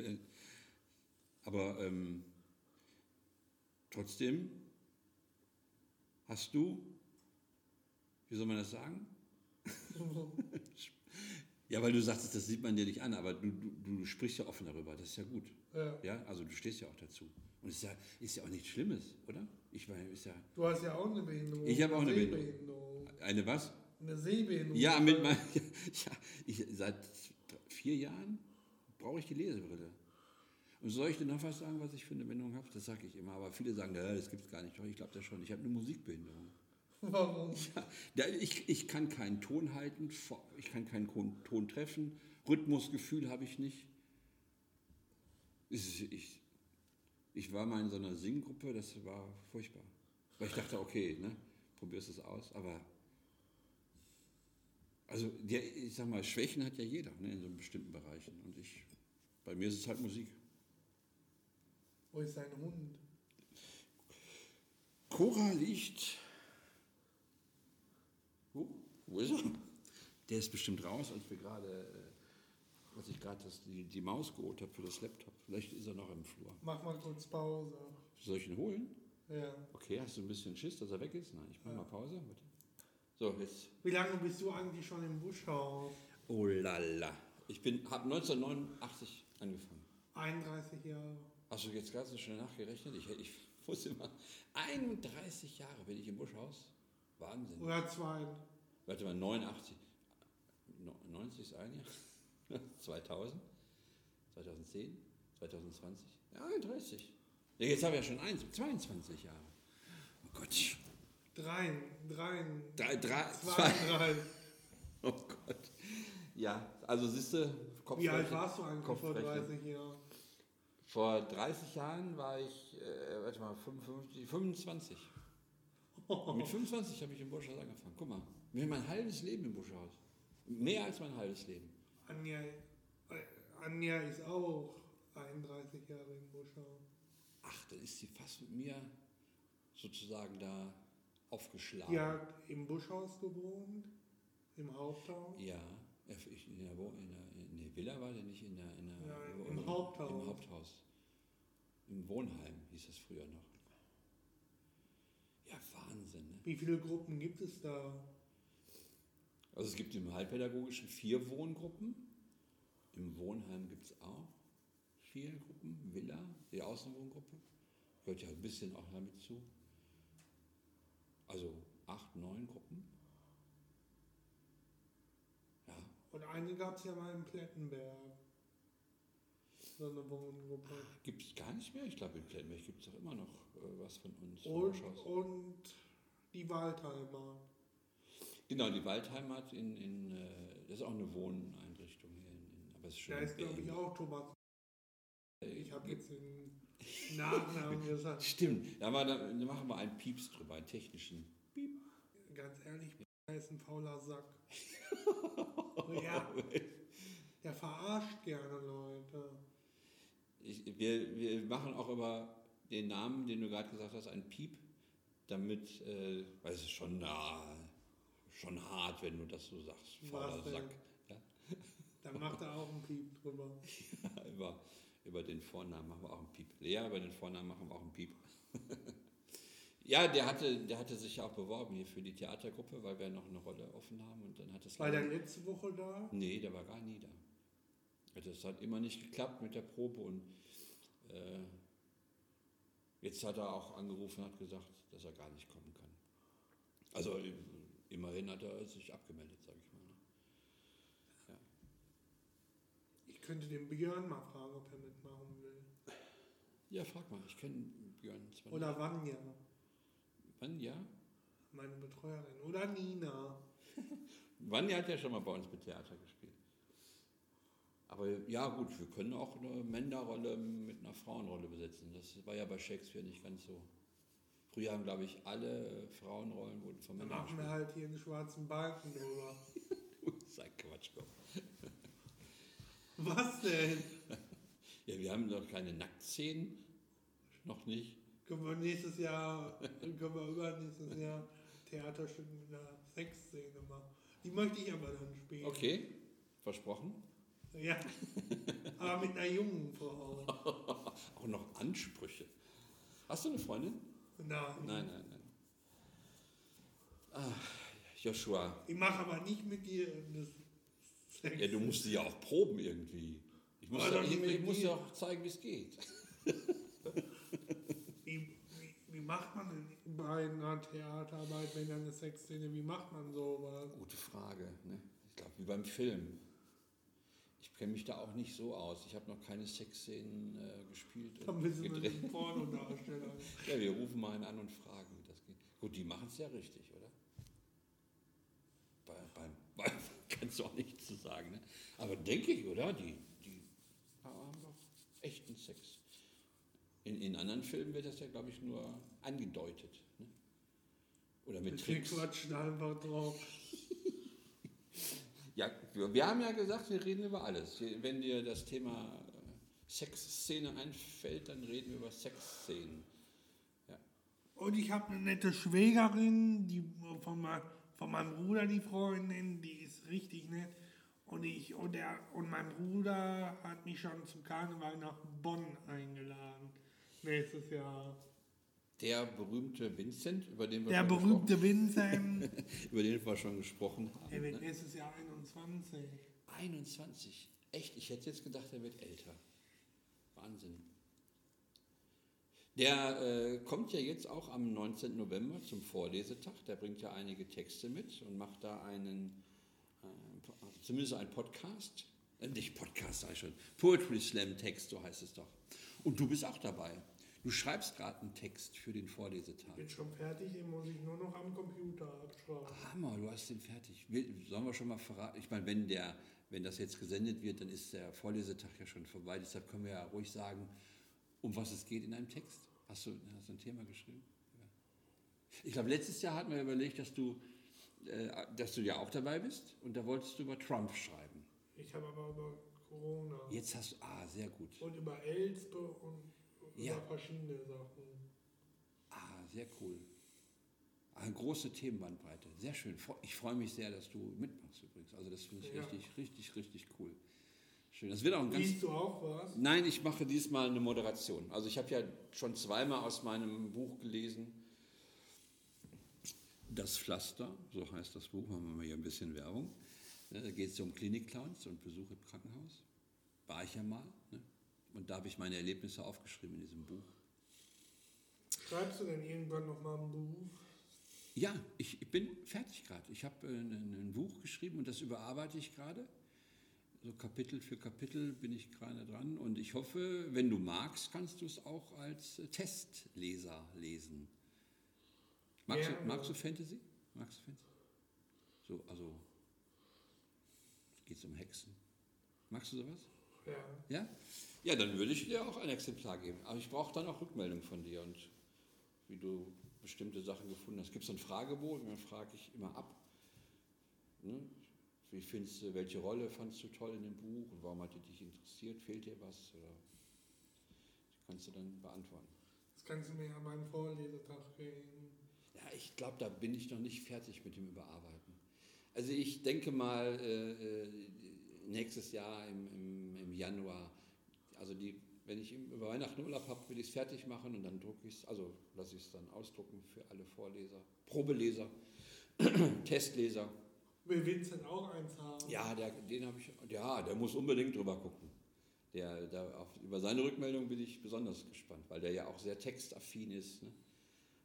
aber ähm, trotzdem hast du, wie soll man das sagen? Ja, weil du sagtest, das sieht man dir nicht an, aber du, du, du sprichst ja offen darüber, das ist ja gut. ja. Ja, also du stehst ja auch dazu. Und es ist ja, ist ja auch nichts Schlimmes, oder? Ich meine, ist ja Du hast ja auch eine Behinderung. Ich habe auch eine Behinderung. Sehbehinderung. eine was? Eine Sehbehinderung. Ja, mit mein, ja, ich, seit vier Jahren brauche ich die Lesebrille. Und soll ich dir noch was sagen, was ich für eine Behinderung habe? Das sage ich immer. Aber viele sagen, "Ja, das gibt es gar nicht. Doch, ich glaube das schon. Ich habe eine Musikbehinderung. Warum? Ja, ich, ich kann keinen Ton halten, ich kann keinen Ton, treffen, Rhythmusgefühl habe ich nicht. Ich, ich war mal in so einer Singgruppe, das war furchtbar. Weil ich dachte, okay, ne, probierst es aus, aber also der, ich sag mal, Schwächen hat ja jeder ne, in so bestimmten Bereichen. Und ich, bei mir ist es halt Musik. Wo ist dein Hund? Cora liegt. Wo? Ist er? Der ist bestimmt raus, als wir gerade, äh, als ich gerade die, die Maus geholt habe für das Laptop. Vielleicht ist er noch im Flur. Mach mal kurz Pause. Soll ich ihn holen? Ja. Okay, hast du ein bisschen Schiss, dass er weg ist? Nein, ich mache mal Pause. Warte. So, jetzt. Wie lange bist du eigentlich schon im Buschhaus? Oh lala. Ich habe 1989 angefangen. 31 Jahre. Hast du jetzt gerade so schnell nachgerechnet? Ich, ich wusste immer, 31 Jahre bin ich im Buschhaus. Wahnsinn. Oder zwei. Warte mal, 89. No- 90 ist ein Jahr. 2000. 2010. 2020. Ja, 30. Ja, jetzt habe ich ja schon eins, 22 Jahre. Oh Gott. Drei. Drei. Drei, drei, Zwei, drei. Oh Gott. Ja, also siehst du, Wie alt warst du eigentlich vor Kopfrechnen. 30 Jahren? Vor 30 Jahren war ich, äh, warte mal, 55, 25. Mit 25 habe ich im Buschhaus angefangen. Guck mal, mir mein halbes Leben im Buschhaus. Mehr als mein halbes Leben. Anja, äh, Anja ist auch 31 Jahre im Buschhaus. Ach, dann ist sie fast mit mir sozusagen da aufgeschlagen. Die hat im Buschhaus gewohnt, im Haupthaus. Ja, äh, ich, in, der, in, der, in der Villa war der nicht in der, in der Ja, im Haupthaus. Im Haupthaus. Im Wohnheim hieß es früher noch. Ja, Wahnsinn. Ne? Wie viele Gruppen gibt es da? Also es gibt im Heilpädagogischen vier Wohngruppen. Im Wohnheim gibt es auch vier Gruppen. Villa, die Außenwohngruppe, gehört ja ein bisschen auch damit zu. Also acht, neun Gruppen. Ja, Und eine gab es ja mal in Plettenberg. So eine Wohngruppe. gibt es gar nicht mehr. Ich glaube, in Plettenberg gibt es doch immer noch äh, was von uns. Und, und die Waldheimer. Genau, die Waldheimat in, in äh, das ist auch eine Wohneinrichtung hier. In, aber es ist schon Da ist, glaube ich, auch Thomas Ich habe jetzt den Nachnamen gesagt. Stimmt, da, war, da machen wir einen Pieps drüber, einen technischen. Ganz ehrlich, er ist ein fauler Sack. ja, der verarscht gerne Leute. Ich, wir, wir machen auch über den Namen, den du gerade gesagt hast, einen Piep, damit, äh, weil es ist schon, na, schon hart, wenn du das so sagst, fauler? Sack. Ja? Dann macht er auch einen Piep drüber. über, über den Vornamen machen wir auch einen Piep. Ja, über den Vornamen machen wir auch einen Piep. ja, der hatte, der hatte sich ja auch beworben hier für die Theatergruppe, weil wir noch eine Rolle offen haben und dann hat es War der letzte Woche da? Nee, der war gar nie da. Also Es hat immer nicht geklappt mit der Probe und äh, jetzt hat er auch angerufen und hat gesagt, dass er gar nicht kommen kann. Also immerhin hat er sich abgemeldet, sage ich mal. ne? Ja. Ich könnte den Björn mal fragen, ob er mitmachen will. ja, frag mal, ich kenne Björn zwar Oder Vanja. Wann, ja? meine Betreuerin. Oder Nina. Vanja hat ja schon mal bei uns mit Theater gespielt. Aber ja, gut, wir können auch eine Männerrolle mit einer Frauenrolle besetzen. Das war ja bei Shakespeare nicht ganz so. Früher haben, glaube ich, alle Frauenrollen wurden von Dann Männern machen wir halt hier einen schwarzen Balken drüber. Sei Quatsch, komm. Was denn? Ja, wir haben doch keine Nacktszenen. Noch nicht. Können wir nächstes Jahr, können wir übernächstes Jahr Theaterstück mit einer Sexszene machen. Die möchte ich aber dann spielen. Okay, versprochen. Ja. Aber mit einer jungen Frau. Auch noch Ansprüche. Hast du eine Freundin? Nein. Nein, nein, nein. Ach, Joshua, Ich mache aber nicht mit dir das Sex. ja, du musst sie ja auch proben irgendwie. Ich muss, ja, ich, ich muss dir. ja auch zeigen, wie es geht. Wie, wie, wie macht man denn bei einer Theaterarbeit, wenn dann eine Sexszene, wie macht man sowas? Gute Frage. Ne? Ich glaube, wie beim Film. Ich kenne mich da auch nicht so aus. Ich habe noch keine Sexszenen äh, gespielt Dann wir gedreht. den Pornodarsteller. Ja, wir rufen mal einen an und fragen, wie das geht. Gut, die machen es ja richtig, oder? Bei, beim, beim kannst du auch nichts zu sagen, ne? Aber denke ich, oder? Die, die haben doch echten Sex. In, in anderen Filmen wird das ja, glaube ich, nur angedeutet. Ne? Oder mit Wir Tricks. quatschen einfach drauf. Ja, wir, haben ja gesagt, wir reden über alles. Wenn dir das Thema äh, Sexszene einfällt, dann reden wir über Sexszenen. Und ich habe eine nette Schwägerin, die von, von meinem Bruder, die Freundin, die ist richtig nett. Und, ich, und, der, und mein Bruder hat mich schon zum Karneval nach Bonn eingeladen. Nächstes Jahr. Der berühmte Vincent, über den wir, Der schon, berühmte Vincent. gesprochen, über den wir schon gesprochen haben. Der wird Ne? nächstes Jahr 21. 21. Echt? Ich hätte jetzt gedacht, er wird älter. Wahnsinn. Der äh, kommt ja jetzt auch am 19. November zum Vorlesetag. Der bringt ja einige Texte mit und macht da einen, äh, also zumindest einen Podcast. Äh, nicht Podcast, ich schon. Poetry Slam Text, so heißt es doch. Und du bist auch dabei. Du schreibst gerade einen Text für den Vorlesetag. Bin schon fertig, den muss ich nur noch am Computer abschreiben. Hammer, du hast den fertig. Sollen wir schon mal verraten? Ich meine, wenn, der, wenn das jetzt gesendet wird, dann ist der Vorlesetag ja schon vorbei. Deshalb können wir ja ruhig sagen, um was es geht in einem Text. Hast du, hast du ein Thema geschrieben? Ja. Ich glaube, letztes Jahr hatten wir überlegt, dass du, äh, dass du ja auch dabei bist und da wolltest du über Trump schreiben. Ich habe aber über Corona Jetzt hast du, ah, sehr gut. und über Elspe und Ja. über verschiedene Sachen. Ah, sehr cool. Eine große Themenbandbreite. Sehr schön. Ich freue mich sehr, dass du mitmachst übrigens. Also das finde ich Ja. richtig, richtig, richtig cool. Schön. Das wird auch ein ganz Liest du auch was? Nein, ich mache diesmal eine Moderation. Also ich habe ja schon zweimal aus meinem Buch gelesen. Das Pflaster, so heißt das Buch, machen wir mal hier ein bisschen Werbung. Ne, Da geht es um Klinikclowns und Besuch im Krankenhaus. War ich ja mal. Ne? Und da habe ich meine Erlebnisse aufgeschrieben in diesem Buch. Schreibst du denn irgendwann noch mal ein Buch? Ja, ich, ich bin fertig gerade. Ich habe äh, ein, ein Buch geschrieben und das überarbeite ich gerade. So Kapitel für Kapitel bin ich gerade dran und ich hoffe, wenn du magst, kannst du es auch als äh, Testleser lesen. Magst, du, Gerne. magst du Fantasy? Magst du Fantasy? So, also geht es um Hexen. Magst du sowas? Ja. Ja? Ja, dann würde ich dir auch ein Exemplar geben. Aber ich brauche dann auch Rückmeldung von dir und wie du bestimmte Sachen gefunden hast. Gibt es einen Fragebogen, dann frage ich immer ab. Ne? Wie findest du, welche Rolle fandst du toll in dem Buch und warum hat die dich interessiert? Fehlt dir was? Oder kannst du dann beantworten. Das kannst du mir an meinem Vorlesetag geben. Ja, ich glaube, da bin ich noch nicht fertig mit dem Überarbeiten. Also ich denke mal, äh, äh, nächstes Jahr im, im, im Januar, also die, wenn ich über Weihnachten Urlaub habe, will ich es fertig machen und dann drucke ich es, also lasse ich es dann ausdrucken für alle Vorleser, Probeleser, Testleser. Will Vincent auch eins haben? Ja, der, den habe ich, ja, der muss unbedingt drüber gucken. Der, der, auf, über seine Rückmeldung bin ich besonders gespannt, weil der ja auch sehr textaffin ist. Ne?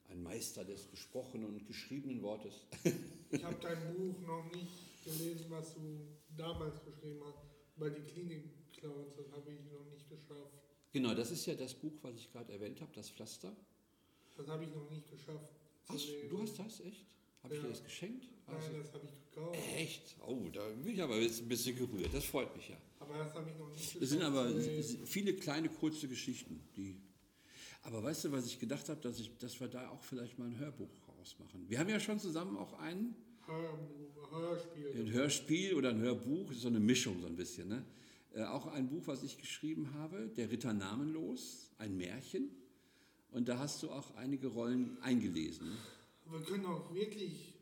Ein Meister des gesprochenen und geschriebenen Wortes. Ich habe dein Buch noch nicht gelesen, was du damals geschrieben hast. Über die Klinik-Clowns, das habe ich noch nicht geschafft. Genau, das ist ja das Buch, was ich gerade erwähnt habe, das Pflaster. Das habe ich noch nicht geschafft. Hast, du hast das, echt? Habe ich Ja. dir das geschenkt? Also, Nein, das habe ich gekauft. echt? Oh, da bin ich aber jetzt ein bisschen gerührt. Das freut mich ja. Aber das habe ich noch nicht geschafft. Das sind aber viele kleine, kurze Geschichten. Die aber weißt du, was ich gedacht habe, dass, ich, dass wir da auch vielleicht mal ein Hörbuch rausmachen. Wir haben ja schon zusammen auch ein, Hörbuch, Hörspiel. ein Hörspiel oder ein Hörbuch, so eine Mischung so ein bisschen. Ne? Äh, auch ein Buch, was ich geschrieben habe, Der Ritter namenlos, ein Märchen. Und da hast du auch einige Rollen eingelesen. Wir können auch wirklich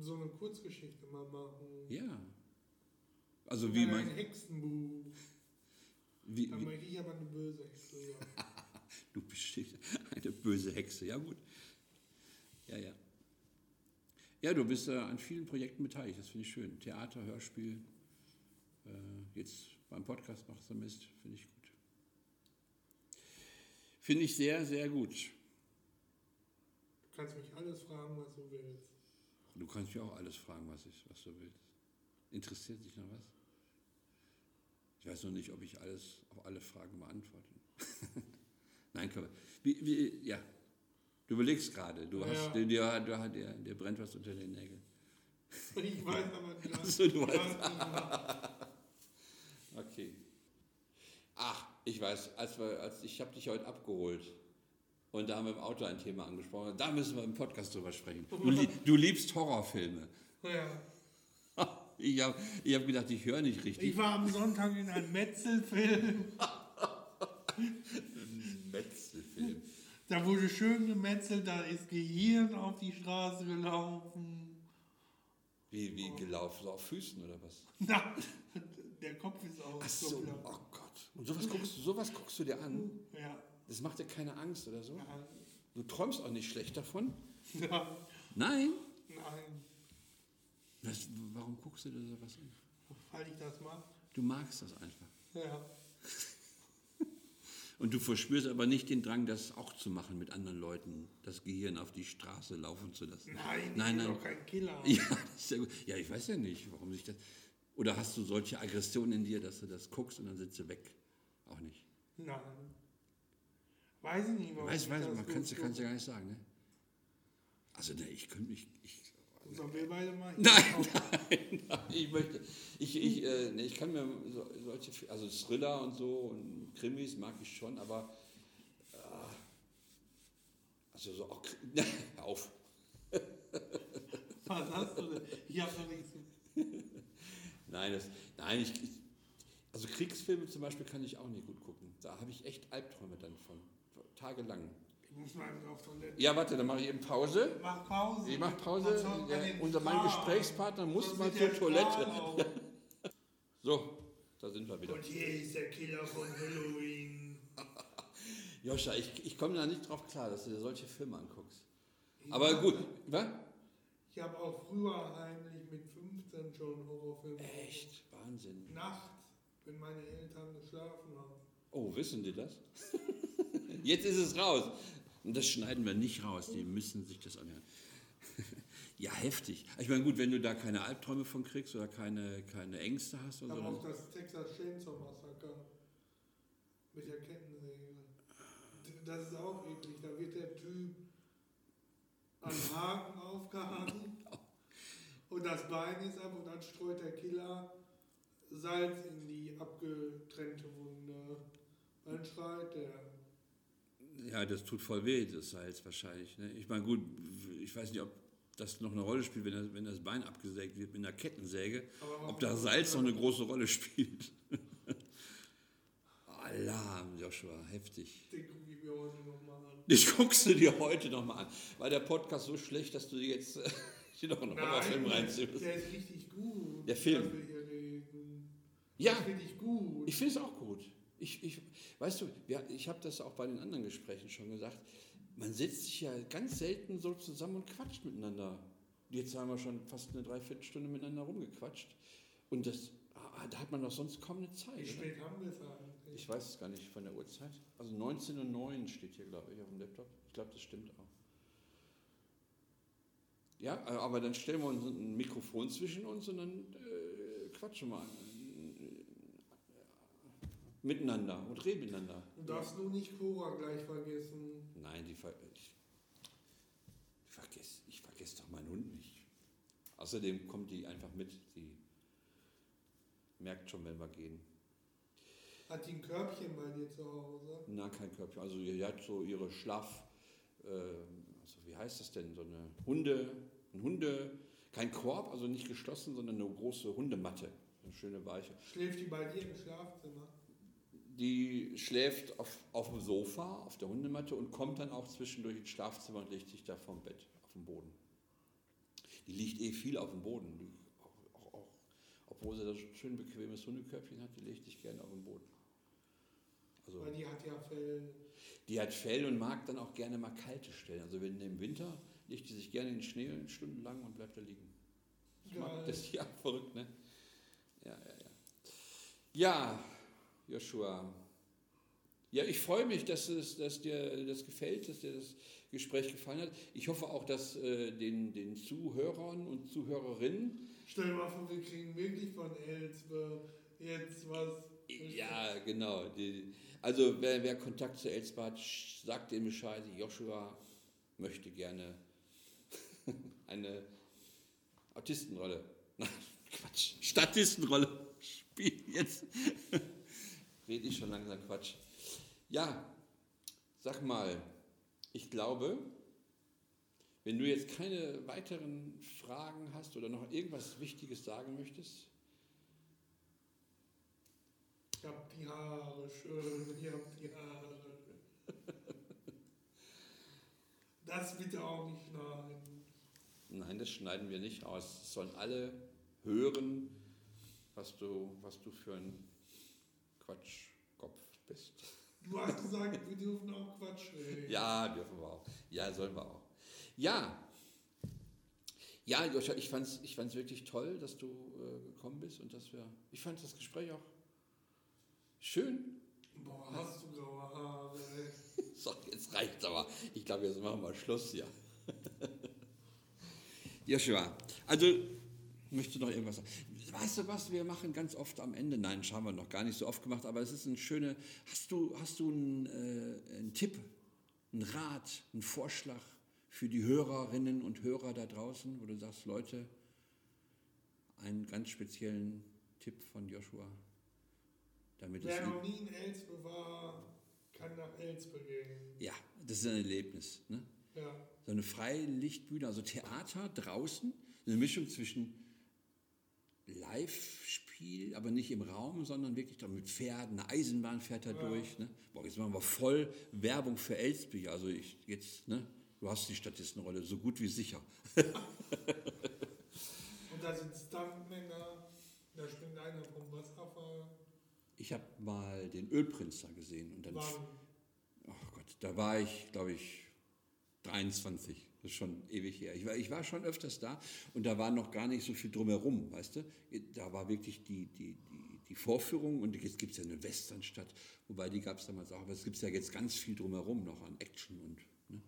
so eine Kurzgeschichte mal machen. Ja. Also wie mein, ein Hexenbuch. wie, Da wie, möchte ich aber eine böse Hexe sein. Du bist eine böse Hexe, ja gut. Ja, ja. Ja, du bist äh, an vielen Projekten beteiligt, das finde ich schön. Theater, Hörspiel, äh, jetzt beim Podcast machst du Mist, finde ich gut. Finde ich sehr, sehr gut. Du kannst mich alles fragen, was du willst. Du kannst mich auch alles fragen, was, ich, was du willst. Interessiert dich noch was? Ich weiß noch nicht, ob ich alles, auf alle Fragen beantworte. Nein, komm. Wie, wie, ja, du überlegst gerade. Du hast, Ja. dir, dir, dir, dir, brennt was unter den Nägeln. Ich weiß aber nicht. Ach so, du was weißt. ich mache. Okay. Ach, ich weiß, als wir, als ich habe dich heute abgeholt und da haben wir im Auto ein Thema angesprochen. Da müssen wir im Podcast drüber sprechen. Du, du liebst Horrorfilme. Ja. Ich habe ich hab gedacht, ich höre nicht richtig. Ich war am Sonntag in einem Metzelfilm. Da wurde schön gemetzelt, da ist Gehirn auf die Straße gelaufen. Wie, wie gelaufen? So auf Füßen oder was? Na, der Kopf ist Ach so, oh Gott. Und sowas guckst, du- sowas guckst du dir an? Ja. Das macht dir keine Angst oder so? Ja. Du träumst auch nicht schlecht davon? ja. Nein. Nein, Was, warum guckst du dir sowas an? weil ich das mache. Du magst das einfach. Ja. Und du verspürst aber nicht den Drang, das auch zu machen mit anderen Leuten, das Gehirn auf die Straße laufen zu lassen. Nein, Nein, ich bin nein. doch kein Killer. Ja, das ist ja, gut. ja, ich weiß ja nicht, warum sich das. Oder hast du solche Aggressionen in dir, dass du das guckst und dann sitzt du weg? Auch nicht. Nein. Weiß ich nicht, warum Weiß, ich weiß, man kann es ja gar nicht sagen, ne? Also, ne, ich könnte mich. Ich, Sollen wir beide mal? Nein, nein, nein, ich möchte. Ich, ich, äh, ich kann mir so, solche. Also Thriller und so und Krimis mag ich schon, aber. Äh, also so auch. Hör auf. Was hast du denn? Ich habe noch nichts. Nein, das, nein ich, ich, also Kriegsfilme zum Beispiel kann ich auch nicht gut gucken. Da habe ich echt Albträume dann von. Tagelang. Ich muss mal eben auf Toilette. Ja, warte, dann mache ich eben Pause. Mach Pause. Ich mache Pause. den unser, mein. Gesprächspartner muss mal zur Toilette. So, da sind wir wieder. Und hier ist der Killer von Halloween. Joscha, ich, ich komme da nicht drauf klar, dass du dir solche Filme anguckst. Ich Aber gut, was? Ich habe auch früher heimlich mit 15 schon Horrorfilme. Echt? Wahnsinn. Nachts, wenn meine Eltern geschlafen haben. Oh, wissen die das? Jetzt ist es raus. Und das schneiden wir nicht raus, die müssen sich das anhören. Ja, heftig. Ich meine, gut, wenn du da keine Albträume von kriegst oder keine, keine Ängste hast oder Aber so. auch dann- das Texas Chainsaw Massaker mit der Kettensäge. Das ist auch eklig. Da wird der Typ am Haken aufgehangen und das Bein ist ab und dann streut der Killer Salz in die abgetrennte Wunde einschreit, der Ja, das tut voll weh, das Salz wahrscheinlich. Ne? Ich meine, gut, ich weiß nicht, ob das noch eine Rolle spielt, wenn das, wenn das Bein abgesägt wird mit einer Kettensäge, ob da Salz noch eine große Rolle spielt. Alarm, Joshua, heftig. den gucke ich mir heute nochmal an. Das guckst du dir heute nochmal an. War der Podcast so schlecht, dass du dir jetzt äh, hier noch einen Horrorfilm reinziehst? der ist richtig gut. Der Film. Ja. Das finde ich gut. Ich finde es auch gut. Ich, ich, weißt du, ich habe das auch bei den anderen Gesprächen schon gesagt. Man setzt sich ja ganz selten so zusammen und quatscht miteinander. Jetzt haben wir schon fast eine Dreiviertelstunde miteinander rumgequatscht. Und das, ah, da hat man doch sonst kaum eine Zeit. Wie Oder? spät haben wir es eigentlich? Ich weiß es gar nicht von der Uhrzeit. Also 19.09 Uhr steht hier, glaube ich, auf dem Laptop. Ich glaube, das stimmt auch. Ja, äh, aber dann stellen wir uns ein Mikrofon zwischen uns und dann äh, quatschen wir miteinander und reden miteinander. Du darfst nur nicht Cora gleich vergessen. Nein, die ver ich, ich vergesse ich vergess doch meinen Hund nicht. Außerdem kommt die einfach mit. Die merkt schon, wenn wir gehen. Hat die ein Körbchen bei dir zu Hause? Na, kein Körbchen. Also die hat so ihre Schlaf, äh, also wie heißt das denn, so eine Hunde, ein Hunde, kein Korb, also nicht geschlossen, sondern eine große Hundematte, eine schöne weiche. Schläft die bei dir im Schlafzimmer? Die schläft auf, auf dem Sofa, auf der Hundematte und kommt dann auch zwischendurch ins Schlafzimmer und legt sich da vom Bett auf dem Boden. Die liegt eh viel auf dem Boden, die, auch, auch, obwohl sie das schön bequemes Hundekörbchen hat, die legt sich gerne auf den Boden. Also, Weil die hat ja Fell. Die hat Fell und mag dann auch gerne mal kalte Stellen. Also wenn im Winter legt die sich gerne in den Schnee stundenlang und bleibt da liegen. Ich mag das ja verrückt, ne? Ja, ja, ja. Ja, Joshua. Ja, ich freue mich, dass, es, dass dir das gefällt, dass dir das Gespräch gefallen hat. Ich hoffe auch, dass äh, den, den Zuhörern und Zuhörerinnen Stell dir mal vor, wir kriegen wirklich von Elsbe jetzt was. Ja, genau. Die, also wer, wer Kontakt zu Elsbad, sch- sagt dem Bescheid, Joshua möchte gerne eine Autistenrolle, nein, Quatsch, Statistenrolle spielen. Jetzt rede ich schon langsam Quatsch. Ja, sag mal, ich glaube, wenn du jetzt keine weiteren Fragen hast oder noch irgendwas Wichtiges sagen möchtest, Ich hab die Haare schön, ich hab die Haare. Das bitte auch nicht schneiden. Nein, das schneiden wir nicht aus. Es sollen alle hören, was du, was du für ein Quatschkopf bist. Du hast gesagt, wir dürfen auch Quatsch reden. Ja, dürfen wir auch. Ja, sollen wir auch. Ja. Ja, Joscha, ich fand es ich fand's wirklich toll, dass du äh, gekommen bist und dass wir. Ich fand das Gespräch auch schön. Boah, hast du graue Haare. So, jetzt reicht's aber. Ich glaube, jetzt machen wir Schluss hier. Joshua, also, ich möchte noch irgendwas sagen. Weißt du was, wir machen ganz oft am Ende, nein, das haben wir noch gar nicht so oft gemacht, aber es ist eine schöne, hast du, hast du einen, äh, einen Tipp, einen Rat, einen Vorschlag für die Hörerinnen und Hörer da draußen, wo du sagst, Leute, einen ganz speziellen Tipp von Joshua, damit es... Wer noch nie in Elsbe war, kann nach Elsbe gehen. Ja, das ist ein Erlebnis. Ne? Ja. So eine Freilichtbühne, also Theater draußen, eine Mischung zwischen Live-Spiel, aber nicht im Raum, sondern wirklich mit Pferden, eine Eisenbahn fährt da Ja. durch. Ne? Boah, jetzt machen wir voll Werbung für Elsbich. Also ich jetzt, ne? Du hast die Statistenrolle so gut wie sicher. Und da sind Stuntmänner, da springt einer vom Wasserfall. Ich habe mal den Ölprinz da gesehen und dann, Wann? ach Gott, da war ich, glaube ich, 23. Das ist schon ewig her. Ich war, ich war schon öfters da und da war noch gar nicht so viel drumherum, weißt du? Da war wirklich die, die, die, die Vorführung und jetzt gibt es ja eine Westernstadt, wobei die gab es damals auch, aber es gibt ja jetzt ganz viel drumherum noch an Action und. Ne?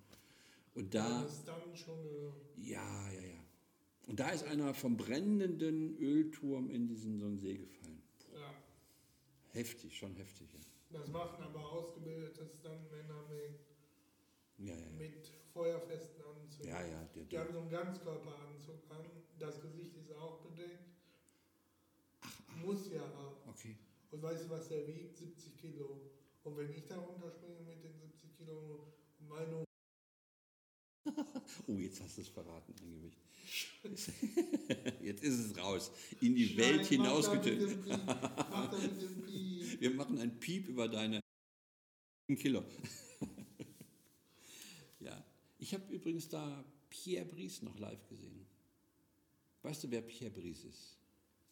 Und da. Das ist dann schon eine Ja, ja, ja. Und da ist einer vom brennenden Ölturm in diesen so einen See gefallen. Ja, Heftig, schon heftig, ja. das machen aber ausgebildete Stuntmänner mit, Ja, ja, ja. mit feuerfesten Anzügen. Ja, ja, der, Die der, haben so einen Ganzkörperanzug an, das Gesicht ist auch bedeckt. Muss ja Und weißt du, was der wiegt? 70 Kilo. Und wenn ich da runterspringe mit den 70 Kilo, meine Oh, jetzt hast du es verraten, dein Gewicht. Jetzt ist es raus. In die Nein, Welt hinausgetötet. Wir machen ein Piep über deine Kilo. Ich habe übrigens da Pierre Brice noch live gesehen. Weißt du, wer Pierre Brice ist?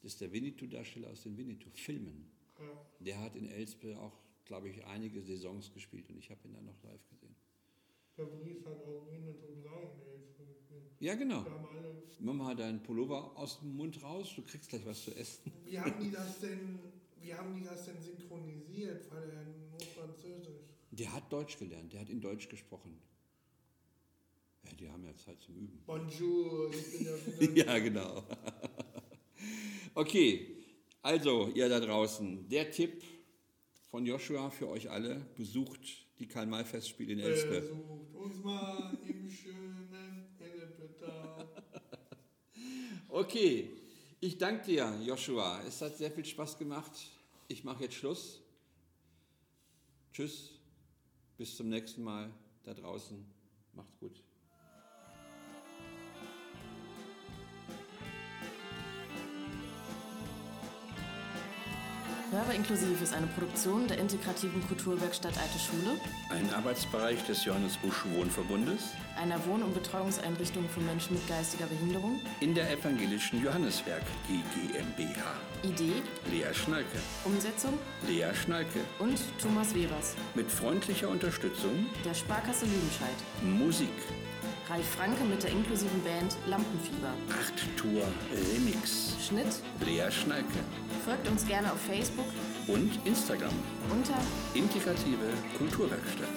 Das ist der Winnetou-Darsteller aus den Winnetou-Filmen. Ja. Der hat in Elspe auch, glaube ich, einige Saisons gespielt und ich habe ihn dann noch live gesehen. Der Brief hat auch Winnetou 3 in gespielt. Ja, genau. Mach mal deinen Pullover aus dem Mund raus, du kriegst gleich was zu essen. Wie haben die das denn, wie haben die das denn synchronisiert? Weil er nur Französisch. Der hat Deutsch gelernt, der hat in Deutsch gesprochen. Die haben ja Zeit zum Üben. Bonjour, ich bin ja wieder. Ja, genau. Okay, also ihr da draußen, der Tipp von Joshua für euch alle, besucht die Karl-May-Festspiele in Elspe. Besucht uns mal im schönen Elbetal. Okay, ich danke dir, Joshua. Es hat sehr viel Spaß gemacht. Ich mache jetzt Schluss. Tschüss, bis zum nächsten Mal da draußen. Macht's gut. Hörer inklusiv ist eine Produktion der integrativen Kulturwerkstatt Alte Schule, Ein Arbeitsbereich des Johannes Busch Wohnverbundes einer Wohn- und Betreuungseinrichtung für Menschen mit geistiger Behinderung, in der evangelischen Johanneswerk GmbH. Idee, Lea Schnalke. Umsetzung Lea Schnalke. und Thomas Webers, Mit freundlicher Unterstützung der Sparkasse Lüdenscheid. Musik. Ralf Franke mit der inklusiven Band Lampenfieber. 8 Tour Remix. Schnitt, Lea Schnalke. folgt uns gerne auf Facebook Und Instagram. unter Integrative Kulturwerkstatt.